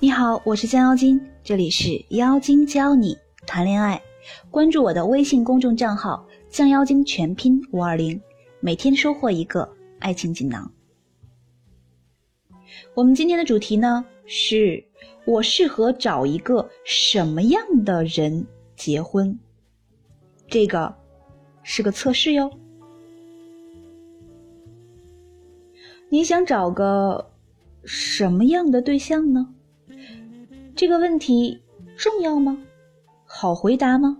你好，我是江妖精，这里是妖精教你谈恋爱。关注我的微信公众账号“降妖精”全拼五二零，每天收获一个爱情锦囊。我们今天的主题呢，是我适合找一个什么样的人结婚？这个是个测试哟。你想找个什么样的对象呢？这个问题重要吗？好回答吗？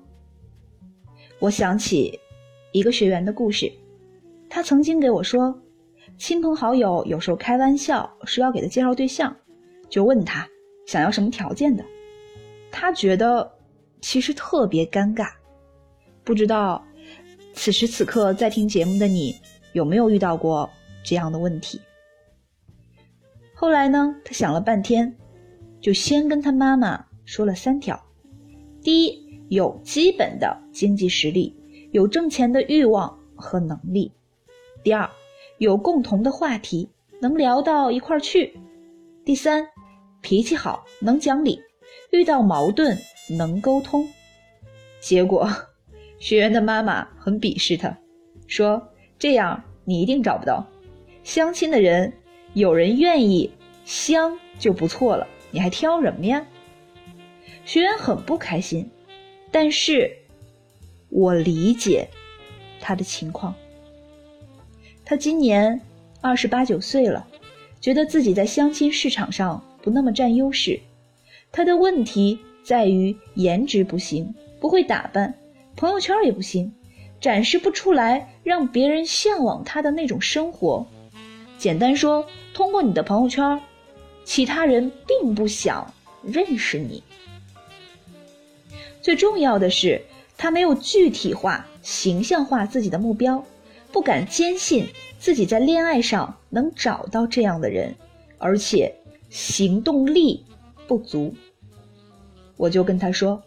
我想起一个学员的故事，他曾经给我说，亲朋好友有时候开玩笑说要给他介绍对象，就问他想要什么条件的，他觉得其实特别尴尬。不知道此时此刻在听节目的你有没有遇到过这样的问题？后来呢，他想了半天。就先跟他妈妈说了三条：第一，有基本的经济实力，有挣钱的欲望和能力；第二，有共同的话题，能聊到一块儿去；第三，脾气好，能讲理，遇到矛盾能沟通。结果，学员的妈妈很鄙视他，说：“这样你一定找不到，相亲的人有人愿意相就不错了。”你还挑什么呀？学员很不开心，但是我理解他的情况。他今年二十八九岁了，觉得自己在相亲市场上不那么占优势。他的问题在于颜值不行，不会打扮，朋友圈也不行，展示不出来让别人向往他的那种生活。简单说，通过你的朋友圈。其他人并不想认识你。最重要的是，他没有具体化、形象化自己的目标，不敢坚信自己在恋爱上能找到这样的人，而且行动力不足。我就跟他说：“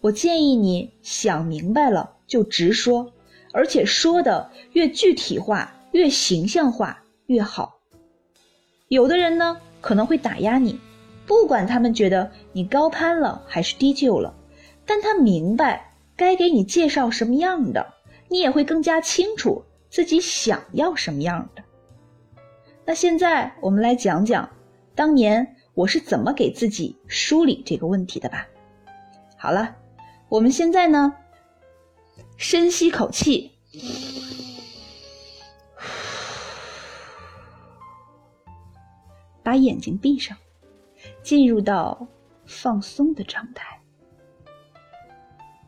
我建议你想明白了就直说，而且说的越具体化、越形象化越好。”有的人呢？可能会打压你，不管他们觉得你高攀了还是低就了，但他明白该给你介绍什么样的，你也会更加清楚自己想要什么样的。那现在我们来讲讲，当年我是怎么给自己梳理这个问题的吧。好了，我们现在呢，深吸口气。把眼睛闭上，进入到放松的状态。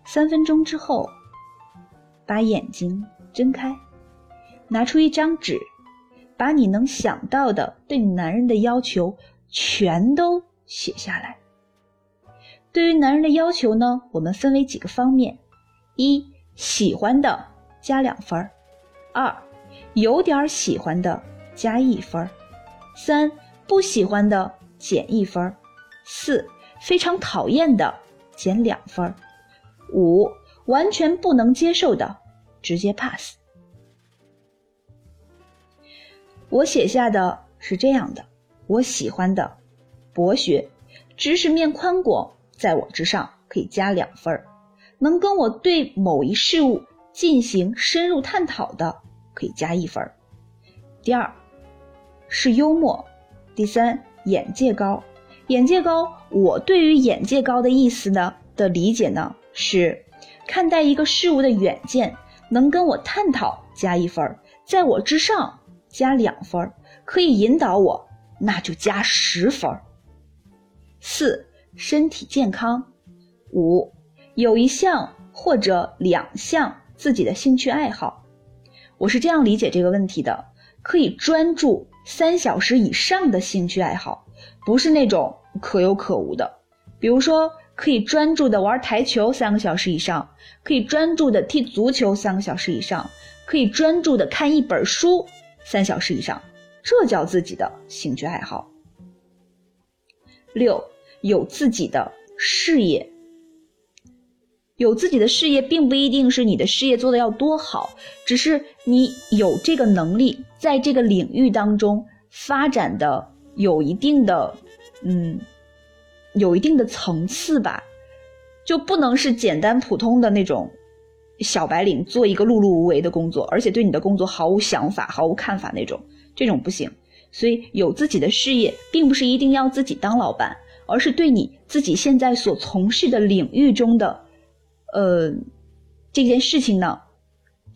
三分钟之后，把眼睛睁开，拿出一张纸，把你能想到的对男人的要求全都写下来。对于男人的要求呢，我们分为几个方面：一、喜欢的加两分；二、有点喜欢的加一分；三。不喜欢的减一分儿，四非常讨厌的减两分儿，五完全不能接受的直接 pass。我写下的是这样的：我喜欢的博学，知识面宽广，在我之上可以加两分；能跟我对某一事物进行深入探讨的可以加一分。第二是幽默。第三，眼界高，眼界高。我对于眼界高的意思呢的理解呢是，看待一个事物的远见，能跟我探讨加一分，在我之上加两分，可以引导我，那就加十分。四，身体健康。五，有一项或者两项自己的兴趣爱好。我是这样理解这个问题的，可以专注。三小时以上的兴趣爱好，不是那种可有可无的。比如说，可以专注的玩台球三个小时以上，可以专注的踢足球三个小时以上，可以专注的看一本书三小时以上，这叫自己的兴趣爱好。六，有自己的事业。有自己的事业，并不一定是你的事业做的要多好，只是你有这个能力，在这个领域当中发展的有一定的，嗯，有一定的层次吧，就不能是简单普通的那种小白领做一个碌碌无为的工作，而且对你的工作毫无想法、毫无看法那种，这种不行。所以有自己的事业，并不是一定要自己当老板，而是对你自己现在所从事的领域中的，呃，这件事情呢，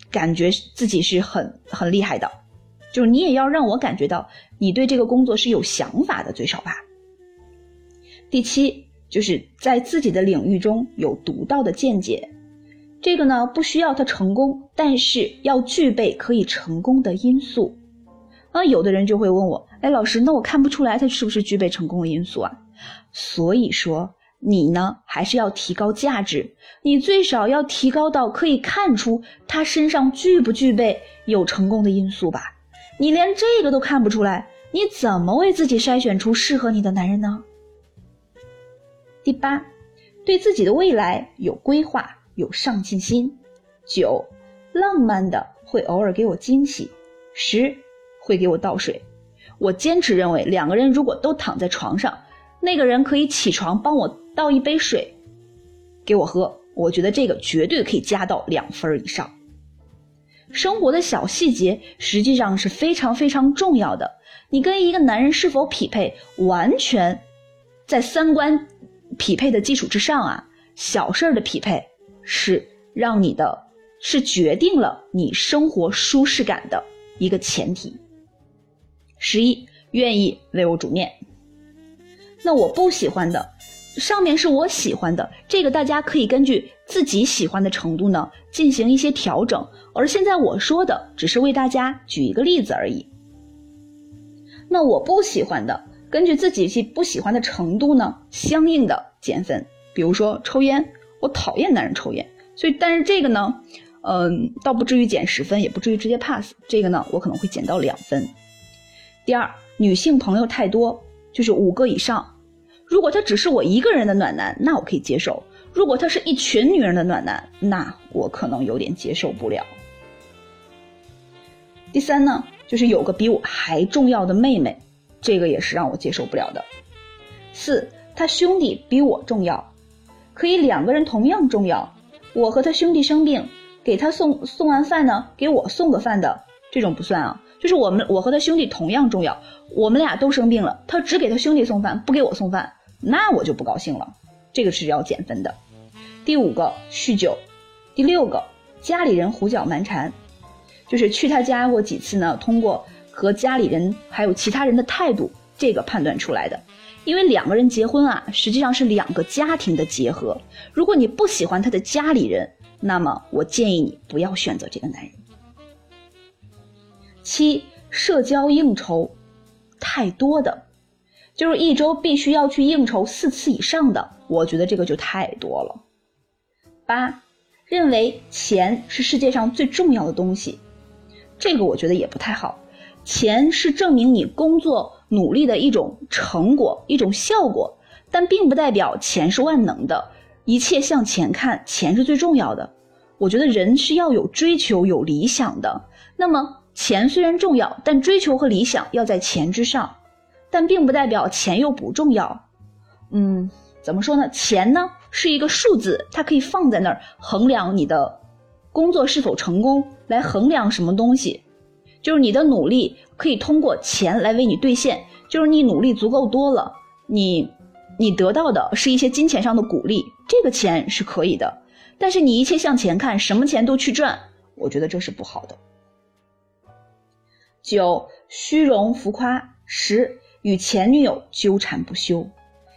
感觉自己是很很厉害的。就是你也要让我感觉到你对这个工作是有想法的，最少吧。第七，就是在自己的领域中有独到的见解，这个呢不需要他成功，但是要具备可以成功的因素。那有的人就会问我，哎，老师，那我看不出来他是不是具备成功的因素啊？所以说你呢还是要提高价值，你最少要提高到可以看出他身上具不具备有成功的因素吧。你连这个都看不出来，你怎么为自己筛选出适合你的男人呢？第八，对自己的未来有规划，有上进心。九，浪漫的会偶尔给我惊喜。十，会给我倒水。我坚持认为，两个人如果都躺在床上，那个人可以起床帮我倒一杯水给我喝，我觉得这个绝对可以加到两分以上。生活的小细节实际上是非常非常重要的。你跟一个男人是否匹配，完全在三观匹配的基础之上啊。小事儿的匹配是让你的，是决定了你生活舒适感的一个前提。十一，愿意为我煮面。那我不喜欢的。上面是我喜欢的，这个大家可以根据自己喜欢的程度呢进行一些调整。而现在我说的只是为大家举一个例子而已。那我不喜欢的，根据自己不喜欢的程度呢，相应的减分。比如说抽烟，我讨厌男人抽烟，所以但是这个呢，嗯，倒不至于减十分，也不至于直接 pass。这个呢，我可能会减到两分。第二，女性朋友太多，就是五个以上。如果他只是我一个人的暖男，那我可以接受；如果他是一群女人的暖男，那我可能有点接受不了。第三呢，就是有个比我还重要的妹妹，这个也是让我接受不了的。四，他兄弟比我重要，可以两个人同样重要。我和他兄弟生病，给他送送完饭呢，给我送个饭的这种不算啊。就是我们我和他兄弟同样重要，我们俩都生病了，他只给他兄弟送饭，不给我送饭。那我就不高兴了，这个是要减分的。第五个酗酒，第六个家里人胡搅蛮缠，就是去他家过几次呢？通过和家里人还有其他人的态度，这个判断出来的。因为两个人结婚啊，实际上是两个家庭的结合。如果你不喜欢他的家里人，那么我建议你不要选择这个男人。七社交应酬太多的。就是一周必须要去应酬四次以上的，我觉得这个就太多了。八，认为钱是世界上最重要的东西，这个我觉得也不太好。钱是证明你工作努力的一种成果、一种效果，但并不代表钱是万能的。一切向钱看，钱是最重要的。我觉得人是要有追求、有理想的。那么钱虽然重要，但追求和理想要在钱之上。但并不代表钱又不重要，嗯，怎么说呢？钱呢是一个数字，它可以放在那儿衡量你的工作是否成功，来衡量什么东西，就是你的努力可以通过钱来为你兑现，就是你努力足够多了，你你得到的是一些金钱上的鼓励，这个钱是可以的。但是你一切向前看，什么钱都去赚，我觉得这是不好的。九，虚荣浮夸。十。与前女友纠缠不休，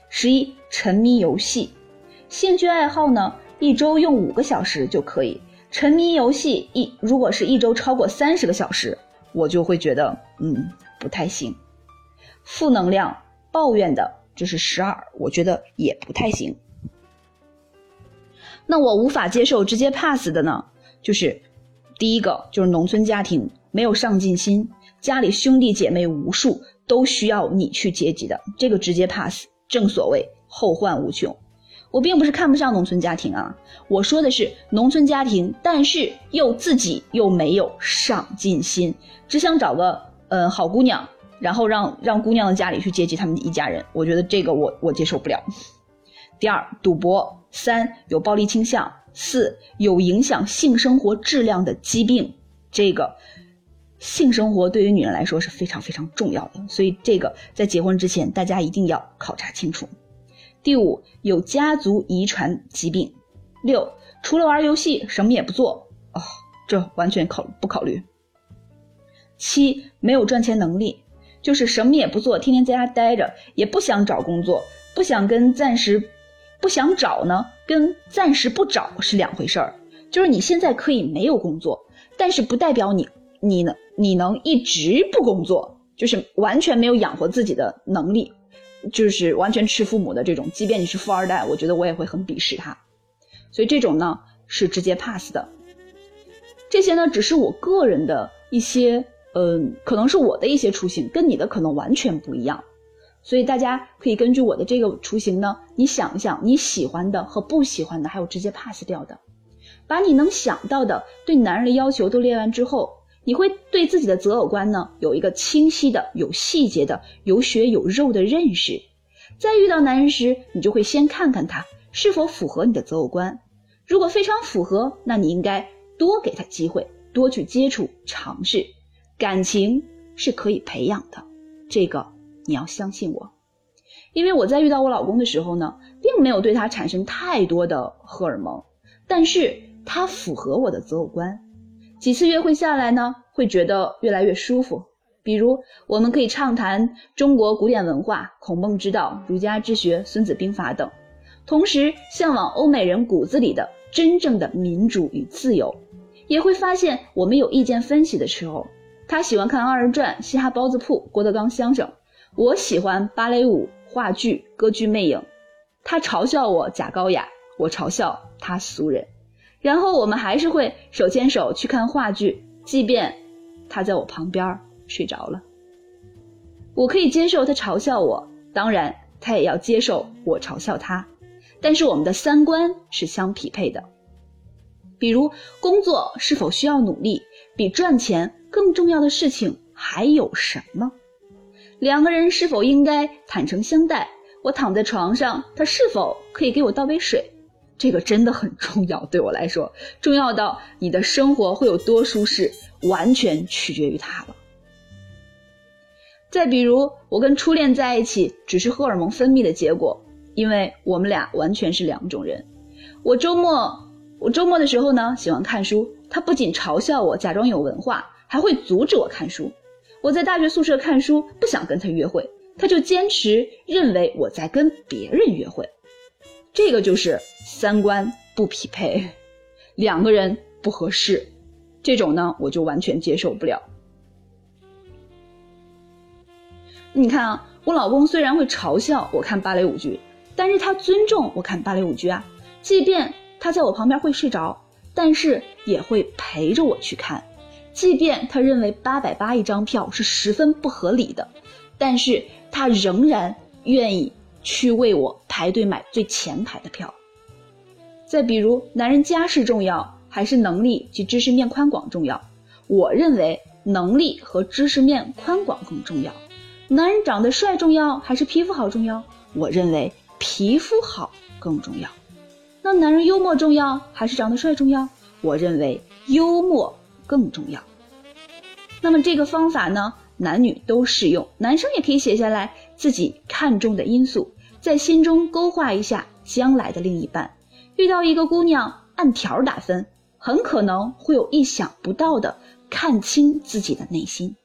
十一沉迷游戏，兴趣爱好呢一周用五个小时就可以。沉迷游戏一如果是一周超过三十个小时，我就会觉得嗯不太行。负能量抱怨的这是十二，我觉得也不太行。那我无法接受直接 pass 的呢，就是第一个就是农村家庭没有上进心，家里兄弟姐妹无数。都需要你去接济的，这个直接 pass。正所谓后患无穷。我并不是看不上农村家庭啊，我说的是农村家庭，但是又自己又没有上进心，只想找个呃好姑娘，然后让让姑娘的家里去接济他们一家人，我觉得这个我我接受不了。第二，赌博；三，有暴力倾向；四，有影响性生活质量的疾病。这个性生活对于女人来说是非常非常重要的，所以这个在结婚之前大家一定要考察清楚。第五，有家族遗传疾病。六，除了玩游戏什么也不做。哦，这完全考不考虑。七，没有赚钱能力，就是什么也不做，天天在家待着，也不想找工作，不想跟暂时不想找呢，跟暂时不找是两回事儿。就是你现在可以没有工作，但是不代表你你能你能一直不工作，就是完全没有养活自己的能力，就是完全吃父母的这种。即便你是富二代，我觉得我也会很鄙视他。所以这种呢是直接 pass 的。这些呢只是我个人的一些，嗯，可能是我的一些雏形，跟你的可能完全不一样。所以大家可以根据我的这个雏形呢，你想一想你喜欢的和不喜欢的，还有直接 pass 掉的，把你能想到的对男人的要求都列完之后，你会对自己的择偶观呢有一个清晰的、有细节的、有血有肉的认识。在遇到男人时，你就会先看看他。是否符合你的择偶观？如果非常符合，那你应该多给他机会，多去接触、尝试。感情是可以培养的，这个你要相信我。因为我在遇到我老公的时候呢，并没有对他产生太多的荷尔蒙，但是他符合我的择偶观。几次约会下来呢，会觉得越来越舒服。比如，我们可以畅谈中国古典文化、孔孟之道、儒家之学、孙子兵法等。同时向往欧美人骨子里的真正的民主与自由，也会发现我们有意见分歧的时候。他喜欢看二人转、嘻哈包子铺、郭德纲相声，我喜欢芭蕾舞、话剧、歌剧魅影。他嘲笑我假高雅，我嘲笑他俗人。然后我们还是会手牵手去看话剧，即便他在我旁边睡着了。我可以接受他嘲笑我，当然他也要接受我嘲笑他。但是我们的三观是相匹配的，比如工作是否需要努力，比赚钱更重要的事情还有什么？两个人是否应该坦诚相待？我躺在床上，他是否可以给我倒杯水？这个真的很重要，对我来说，重要到你的生活会有多舒适，完全取决于他了。再比如，我跟初恋在一起，只是荷尔蒙分泌的结果。因为我们俩完全是两种人。我周末我周末的时候呢，喜欢看书。他不仅嘲笑我假装有文化，还会阻止我看书。我在大学宿舍看书，不想跟他约会，他就坚持认为我在跟别人约会。这个就是三观不匹配，两个人不合适。这种呢，我就完全接受不了。你看啊，我老公虽然会嘲笑我看芭蕾舞剧。但是他尊重我看芭蕾舞剧啊，即便他在我旁边会睡着，但是也会陪着我去看。即便他认为八百八一张票是十分不合理的，但是他仍然愿意去为我排队买最前排的票。再比如，男人家世重要还是能力及知识面宽广重要？我认为能力和知识面宽广更重要。男人长得帅重要还是皮肤好重要？我认为。皮肤好更重要，那男人幽默重要还是长得帅重要？我认为幽默更重要。那么这个方法呢，男女都适用，男生也可以写下来自己看重的因素，在心中勾画一下将来的另一半。遇到一个姑娘，按条打分，很可能会有意想不到的看清自己的内心。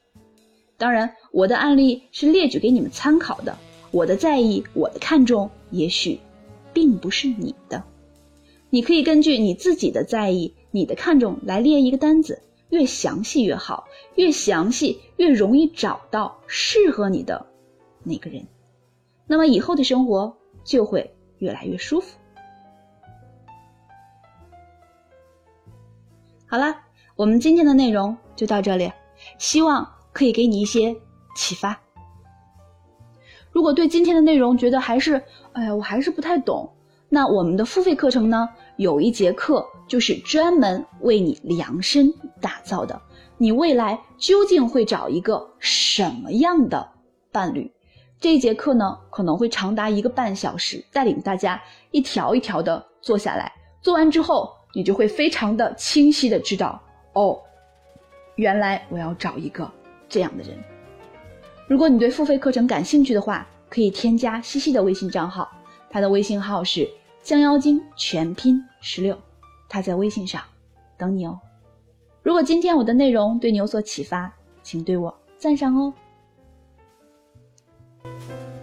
当然，我的案例是列举给你们参考的。我的在意，我的看重，也许并不是你的。你可以根据你自己的在意、你的看重来列一个单子，越详细越好，越详细越容易找到适合你的那个人。那么以后的生活就会越来越舒服。好了，我们今天的内容就到这里，希望可以给你一些启发。如果对今天的内容觉得还是，哎呀，我还是不太懂，那我们的付费课程呢，有一节课就是专门为你量身打造的，你未来究竟会找一个什么样的伴侣？这一节课呢，可能会长达一个半小时，带领大家一条一条的做下来。做完之后，你就会非常的清晰的知道，哦，原来我要找一个这样的人。如果你对付费课程感兴趣的话，可以添加西西的微信账号，他的微信号是降妖精全拼十六，他在微信上等你哦。如果今天我的内容对你有所启发，请对我赞赏哦。Thank you.